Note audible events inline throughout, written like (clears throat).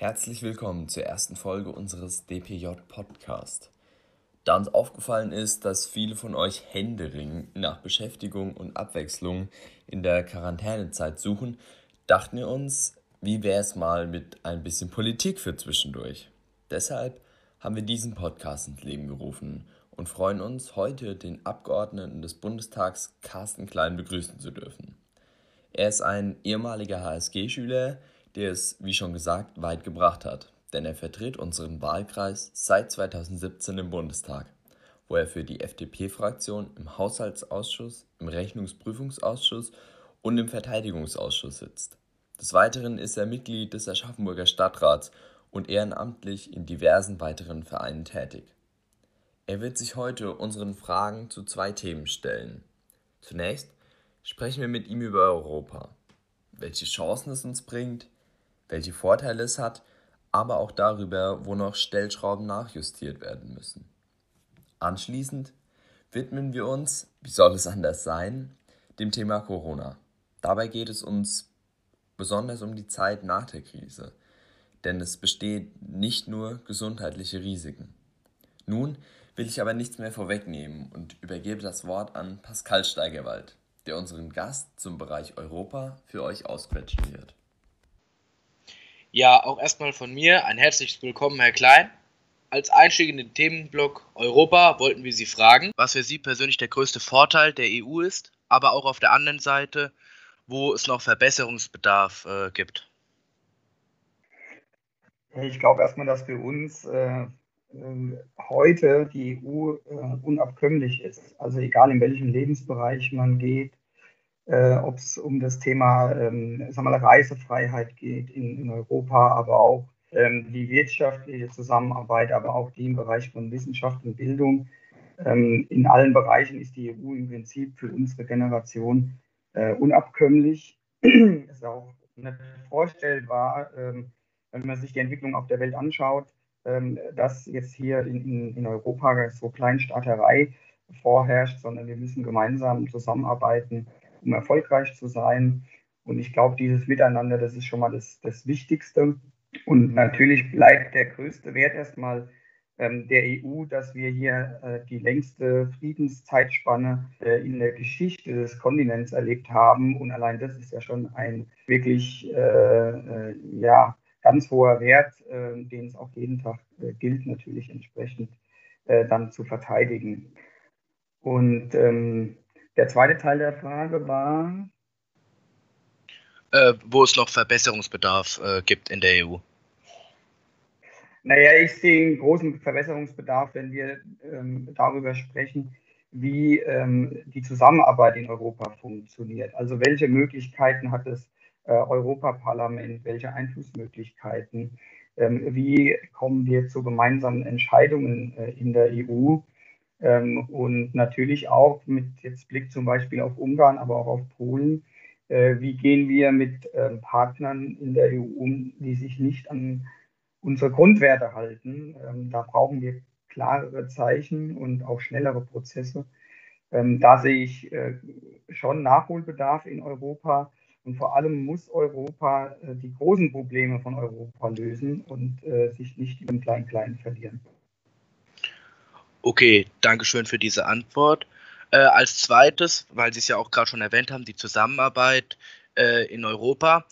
Herzlich willkommen zur ersten Folge unseres DPJ Podcast. Da uns aufgefallen ist, dass viele von euch händeringend nach Beschäftigung und Abwechslung in der Quarantänezeit suchen, dachten wir uns, wie wäre es mal mit ein bisschen Politik für zwischendurch. Deshalb haben wir diesen Podcast ins Leben gerufen und freuen uns, heute den Abgeordneten des Bundestags Carsten Klein begrüßen zu dürfen. Er ist ein ehemaliger HSG-Schüler, der es, wie schon gesagt, weit gebracht hat, denn er vertritt unseren Wahlkreis seit 2017 im Bundestag, wo er für die FDP-Fraktion im Haushaltsausschuss, im Rechnungsprüfungsausschuss und im Verteidigungsausschuss sitzt. Des Weiteren ist er Mitglied des Aschaffenburger Stadtrats und ehrenamtlich in diversen weiteren Vereinen tätig. Er wird sich heute unseren Fragen zu zwei Themen stellen. Zunächst sprechen wir mit ihm über Europa, welche Chancen es uns bringt, welche Vorteile es hat, aber auch darüber, wo noch Stellschrauben nachjustiert werden müssen. Anschließend widmen wir uns, wie soll es anders sein, dem Thema Corona. Dabei geht es uns besonders um die Zeit nach der Krise, denn es bestehen nicht nur gesundheitliche Risiken. Nun will ich aber nichts mehr vorwegnehmen und übergebe das Wort an Pascal Steigerwald, der unseren Gast zum Bereich Europa für euch ausquetschen wird. Ja, auch erstmal von mir ein herzliches Willkommen, Herr Klein. Als Einstieg in den Themenblock Europa wollten wir Sie fragen, was für Sie persönlich der größte Vorteil der EU ist, aber auch auf der anderen Seite, wo es noch Verbesserungsbedarf äh, gibt. Ich glaube erstmal, dass für uns äh, äh heute die EU äh, unabkömmlich ist. Also egal in welchem Lebensbereich man geht, äh, ob es um das Thema ähm, sagen wir, Reisefreiheit geht in, in Europa, aber auch ähm, die wirtschaftliche Zusammenarbeit, aber auch die im Bereich von Wissenschaft und Bildung. Ähm, in allen Bereichen ist die EU im Prinzip für unsere Generation äh, unabkömmlich. es (clears throat) ist auch nicht vorstellbar, ähm, wenn man sich die Entwicklung auf der Welt anschaut, ähm, dass jetzt hier in, in, in Europa so Kleinstaaterei vorherrscht, sondern wir müssen gemeinsam zusammenarbeiten um erfolgreich zu sein. Und ich glaube, dieses Miteinander, das ist schon mal das, das Wichtigste. Und natürlich bleibt der größte Wert erstmal ähm, der EU, dass wir hier äh, die längste Friedenszeitspanne äh, in der Geschichte des Kontinents erlebt haben. Und allein das ist ja schon ein wirklich äh, äh ja, ganz hoher Wert, äh, den es auch jeden Tag äh, gilt, natürlich entsprechend dann zu verteidigen. Und ähm, der zweite Teil der Frage war. Äh, wo es noch Verbesserungsbedarf äh, gibt in der EU. Naja, ich sehe einen großen Verbesserungsbedarf, wenn wir ähm, darüber sprechen, wie ähm, die Zusammenarbeit in Europa funktioniert. Also welche Möglichkeiten hat das äh, Europaparlament, welche Einflussmöglichkeiten, ähm, wie kommen wir zu gemeinsamen Entscheidungen äh, in der EU und natürlich auch mit jetzt Blick zum Beispiel auf Ungarn, aber auch auf Polen. Äh, wie gehen wir mit ähm, Partnern in der EU um, die sich nicht an unsere Grundwerte halten? Ähm, da brauchen wir klarere Zeichen und auch schnellere Prozesse. Ähm, da sehe ich äh, schon Nachholbedarf in Europa. Und vor allem muss Europa äh, die großen Probleme von Europa lösen und sich nicht im Klein-Klein verlieren. Okay, danke schön für diese Antwort. Äh, als zweites, weil Sie es ja auch gerade schon erwähnt haben, die Zusammenarbeit äh, in Europa.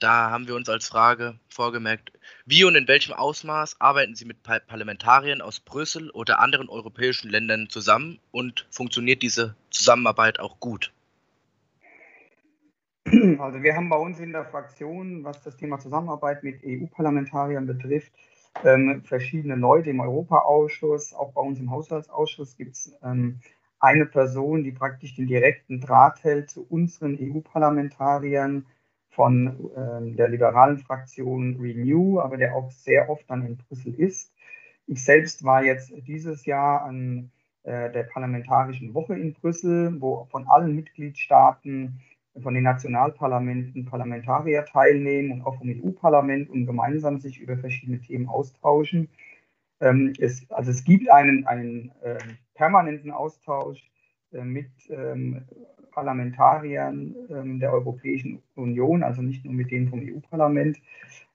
Da haben wir uns als Frage vorgemerkt, wie und in welchem Ausmaß arbeiten Sie mit Parlamentariern aus Brüssel oder anderen europäischen Ländern zusammen und funktioniert diese Zusammenarbeit auch gut? Also wir haben bei uns in der Fraktion, was das Thema Zusammenarbeit mit EU-Parlamentariern betrifft, ähm, verschiedene Leute im Europaausschuss, auch bei uns im Haushaltsausschuss gibt es ähm, eine Person, die praktisch den direkten Draht hält zu unseren EU-Parlamentariern von ähm, der liberalen Fraktion Renew, aber der auch sehr oft dann in Brüssel ist. Ich selbst war jetzt dieses Jahr an äh, der Parlamentarischen Woche in Brüssel, wo von allen Mitgliedstaaten von den Nationalparlamenten Parlamentarier teilnehmen und auch vom EU-Parlament und gemeinsam sich über verschiedene Themen austauschen. Ähm, es, also es gibt einen, einen äh, permanenten Austausch äh, mit ähm, Parlamentariern ähm, der Europäischen Union, also nicht nur mit denen vom EU-Parlament.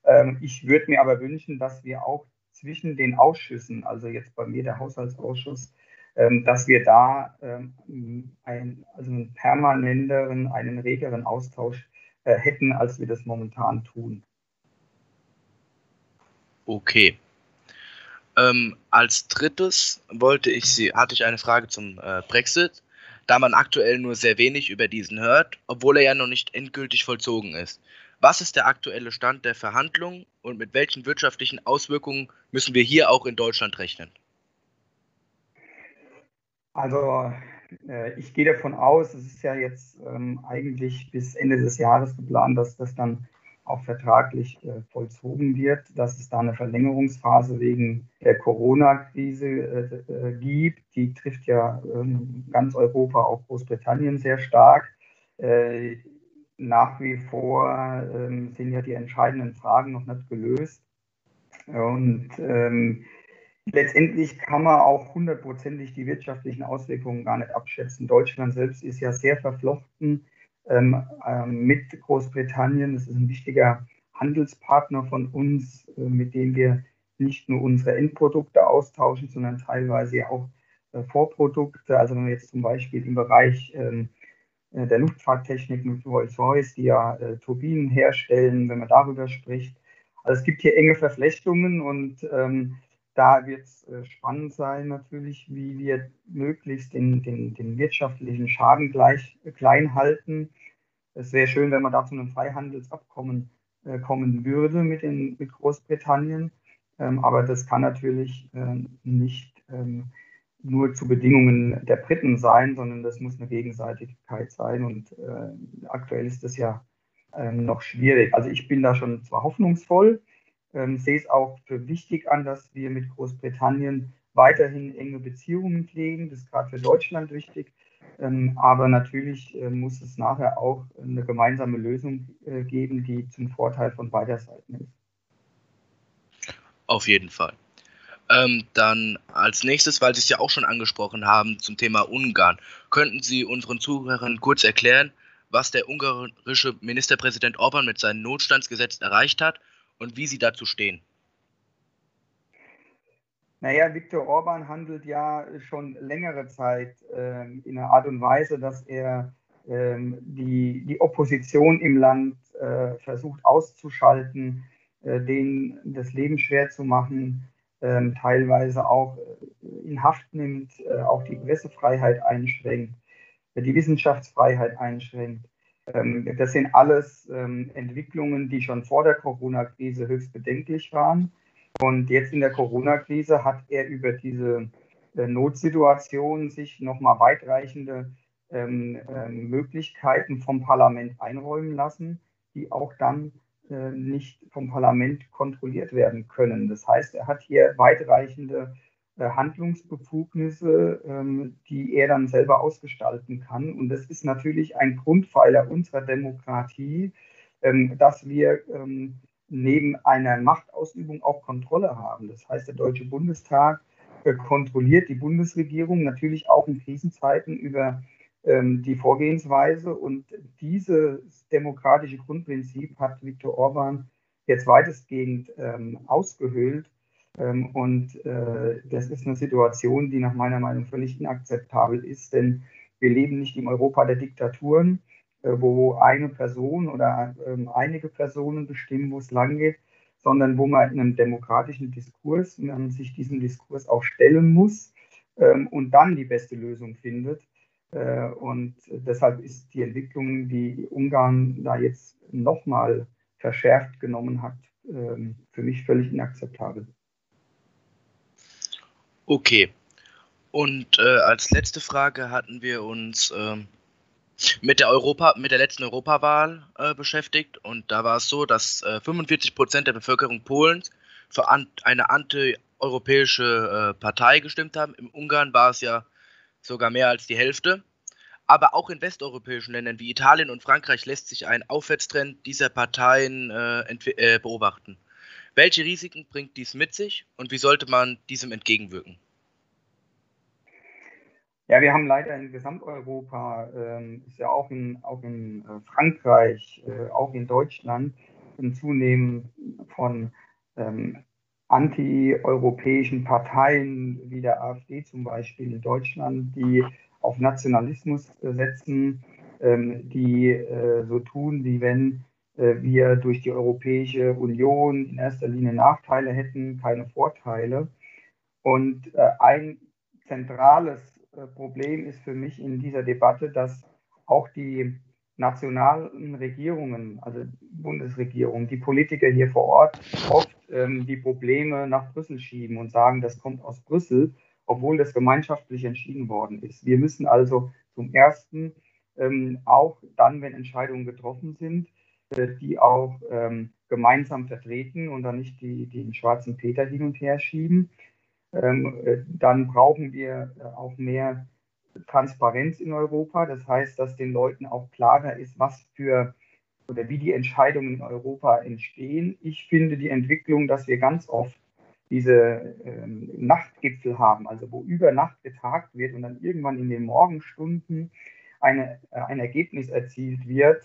Ähm, ich würde mir aber wünschen, dass wir auch zwischen den Ausschüssen, also jetzt bei mir der Haushaltsausschuss, dass wir da ähm, ein, also einen permanenteren, einen regeren Austausch äh, hätten, als wir das momentan tun. Okay. Ähm, als drittes wollte ich Sie, hatte ich eine Frage zum äh, Brexit, da man aktuell nur sehr wenig über diesen hört, obwohl er ja noch nicht endgültig vollzogen ist. Was ist der aktuelle Stand der Verhandlungen und mit welchen wirtschaftlichen Auswirkungen müssen wir hier auch in Deutschland rechnen? Also äh, ich gehe davon aus, es ist ja jetzt ähm, eigentlich bis Ende des Jahres geplant, dass das dann auch vertraglich äh, vollzogen wird, dass es da eine Verlängerungsphase wegen der Corona-Krise äh, äh, gibt. Die trifft ja ähm, ganz Europa, auch Großbritannien sehr stark. Äh, nach wie vor ähm, sind ja die entscheidenden Fragen noch nicht gelöst. Und ähm, letztendlich kann man auch hundertprozentig die wirtschaftlichen Auswirkungen gar nicht abschätzen. Deutschland selbst ist ja sehr verflochten ähm, ähm, mit Großbritannien. Das ist ein wichtiger Handelspartner von uns, äh, mit dem wir nicht nur unsere Endprodukte austauschen, sondern teilweise auch äh, Vorprodukte. Also wenn wir jetzt zum Beispiel im Bereich ähm, äh, der Luftfahrttechnik mit Rolls-Royce, die ja äh, Turbinen herstellen, wenn man darüber spricht. Also es gibt hier enge Verflechtungen und ähm, da wird es äh, spannend sein natürlich, wie wir möglichst den, den, den wirtschaftlichen Schaden gleich, äh, klein halten. Es wäre schön, wenn man da zu einem Freihandelsabkommen äh, kommen würde mit, den, mit Großbritannien. Ähm, aber das kann natürlich äh, nicht ähm, nur zu Bedingungen der Briten sein, sondern das muss eine Gegenseitigkeit sein. Und äh, aktuell ist das ja ähm, noch schwierig. Also ich bin da schon zwar hoffnungsvoll, ähm, sehe es auch für wichtig an, dass wir mit Großbritannien weiterhin enge Beziehungen pflegen. Das ist gerade für Deutschland wichtig. Ähm, aber natürlich äh, muss es nachher auch eine gemeinsame Lösung äh, geben, die zum Vorteil von beider Seiten ist. Auf jeden Fall. Ähm, dann als nächstes, weil Sie es ja auch schon angesprochen haben, zum Thema Ungarn. Könnten Sie unseren Zuhörern kurz erklären, was der ungarische Ministerpräsident Orban mit seinem Notstandsgesetz erreicht hat und wie Sie dazu stehen. Naja, Viktor Orban handelt ja schon längere Zeit ähm, in einer Art und Weise, dass er ähm, die, die Opposition im Land äh, versucht auszuschalten, äh, denen das Leben schwer zu machen, ähm, teilweise auch äh, in Haft nimmt, äh, auch die Pressefreiheit einschränkt, äh, die Wissenschaftsfreiheit einschränkt. Ähm, das sind alles ähm, Entwicklungen, die schon vor der Corona-Krise höchst bedenklich waren. Und jetzt in der Corona-Krise hat er über diese äh, Notsituation sich nochmal weitreichende ähm, Möglichkeiten vom Parlament einräumen lassen, die auch dann nicht vom Parlament kontrolliert werden können. Das heißt, er hat hier weitreichende äh, Handlungsbefugnisse, ähm, die er dann selber ausgestalten kann. Und das ist natürlich ein Grundpfeiler unserer Demokratie, ähm, dass wir ähm, neben einer Machtausübung auch Kontrolle haben. Das heißt, der Deutsche Bundestag äh, kontrolliert die Bundesregierung natürlich auch in Krisenzeiten über die Vorgehensweise. Und dieses demokratische Grundprinzip hat Viktor Orban jetzt weitestgehend ausgehöhlt und äh, das ist eine Situation, die nach meiner Meinung völlig inakzeptabel ist, denn wir leben nicht im Europa der Diktaturen, äh, wo eine Person oder ähm, einige Personen bestimmen, wo es langgeht, sondern wo man in einem demokratischen Diskurs, sich diesem Diskurs auch stellen muss ähm, und dann die beste Lösung findet. Äh, und deshalb ist die Entwicklung, die Ungarn da jetzt nochmal verschärft genommen hat, für mich völlig inakzeptabel. Okay. Und äh, als letzte Frage hatten wir uns äh, mit der Europa, mit der letzten Europawahl äh, beschäftigt und da war es so, dass 45 äh, Prozent der Bevölkerung Polens für an, eine anti-europäische äh, Partei gestimmt haben. Im Ungarn war es ja sogar mehr als die Hälfte. Aber auch in westeuropäischen Ländern wie Italien und Frankreich lässt sich ein Aufwärtstrend dieser Parteien äh, beobachten. Welche Risiken bringt dies mit sich und wie sollte man diesem entgegenwirken? Ja, wir haben leider in Gesamteuropa, äh, ist ja auch in, auch in äh, Frankreich, äh, auch in Deutschland, ein Zunehmen von ähm, anti-europäischen Parteien wie der AfD zum Beispiel in Deutschland, die auf Nationalismus setzen, ähm, die äh, so tun, wie wenn äh, wir durch die Europäische Union in erster Linie Nachteile hätten, keine Vorteile. Und äh, ein zentrales Problem ist für mich in dieser Debatte, dass auch die nationalen Regierungen, also Bundesregierung, die Politiker hier vor Ort oft ähm, die Probleme nach Brüssel schieben und sagen, das kommt aus Brüssel, obwohl das gemeinschaftlich entschieden worden ist. Wir müssen also zum Ersten ähm, auch dann, wenn Entscheidungen getroffen sind, äh, die auch ähm, gemeinsam vertreten und dann nicht die, die den schwarzen Peter hin und her schieben. Ähm, äh, dann brauchen wir äh, auch mehr Transparenz in Europa. Das heißt, dass den Leuten auch klarer ist, was für oder wie die Entscheidungen in Europa entstehen. Ich finde die Entwicklung, dass wir ganz oft diese ähm, Nachtgipfel haben, also wo über Nacht getagt wird und dann irgendwann in den Morgenstunden eine, äh, ein Ergebnis erzielt wird,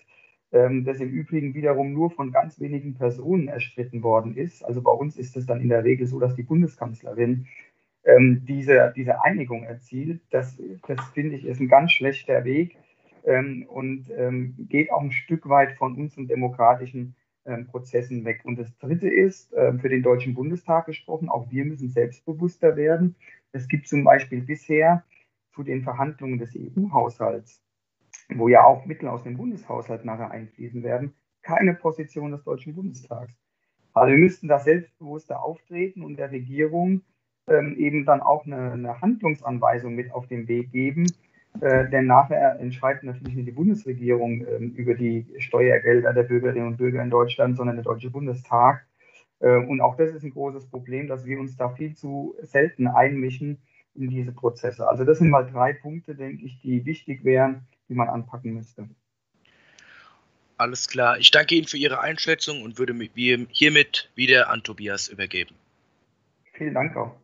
ähm, das im Übrigen wiederum nur von ganz wenigen Personen erstritten worden ist. Also bei uns ist es dann in der Regel so, dass die Bundeskanzlerin ähm, diese, diese Einigung erzielt. Das, das finde ich ist ein ganz schlechter Weg ähm, und ähm, geht auch ein Stück weit von unseren demokratischen ähm, Prozessen weg. Und das Dritte ist, äh, für den Deutschen Bundestag gesprochen, auch wir müssen selbstbewusster werden. Es gibt zum Beispiel bisher zu den Verhandlungen des EU-Haushalts, wo ja auch Mittel aus dem Bundeshaushalt nachher einfließen werden, keine Position des Deutschen Bundestags. Also wir müssten da selbstbewusster auftreten und der Regierung ähm, eben dann auch eine, eine, Handlungsanweisung mit auf den Weg geben. Äh, denn nachher entscheidet natürlich nicht die Bundesregierung äh, über die Steuergelder der Bürgerinnen und Bürger in Deutschland, sondern der Deutsche Bundestag. Äh, und auch das ist ein großes Problem, dass wir uns da viel zu selten einmischen in diese Prozesse. Also das sind mal drei Punkte, denke ich, die wichtig wären, die man anpacken müsste. Alles klar. Ich danke Ihnen für Ihre Einschätzung und würde hiermit wieder an Tobias übergeben. Vielen Dank auch.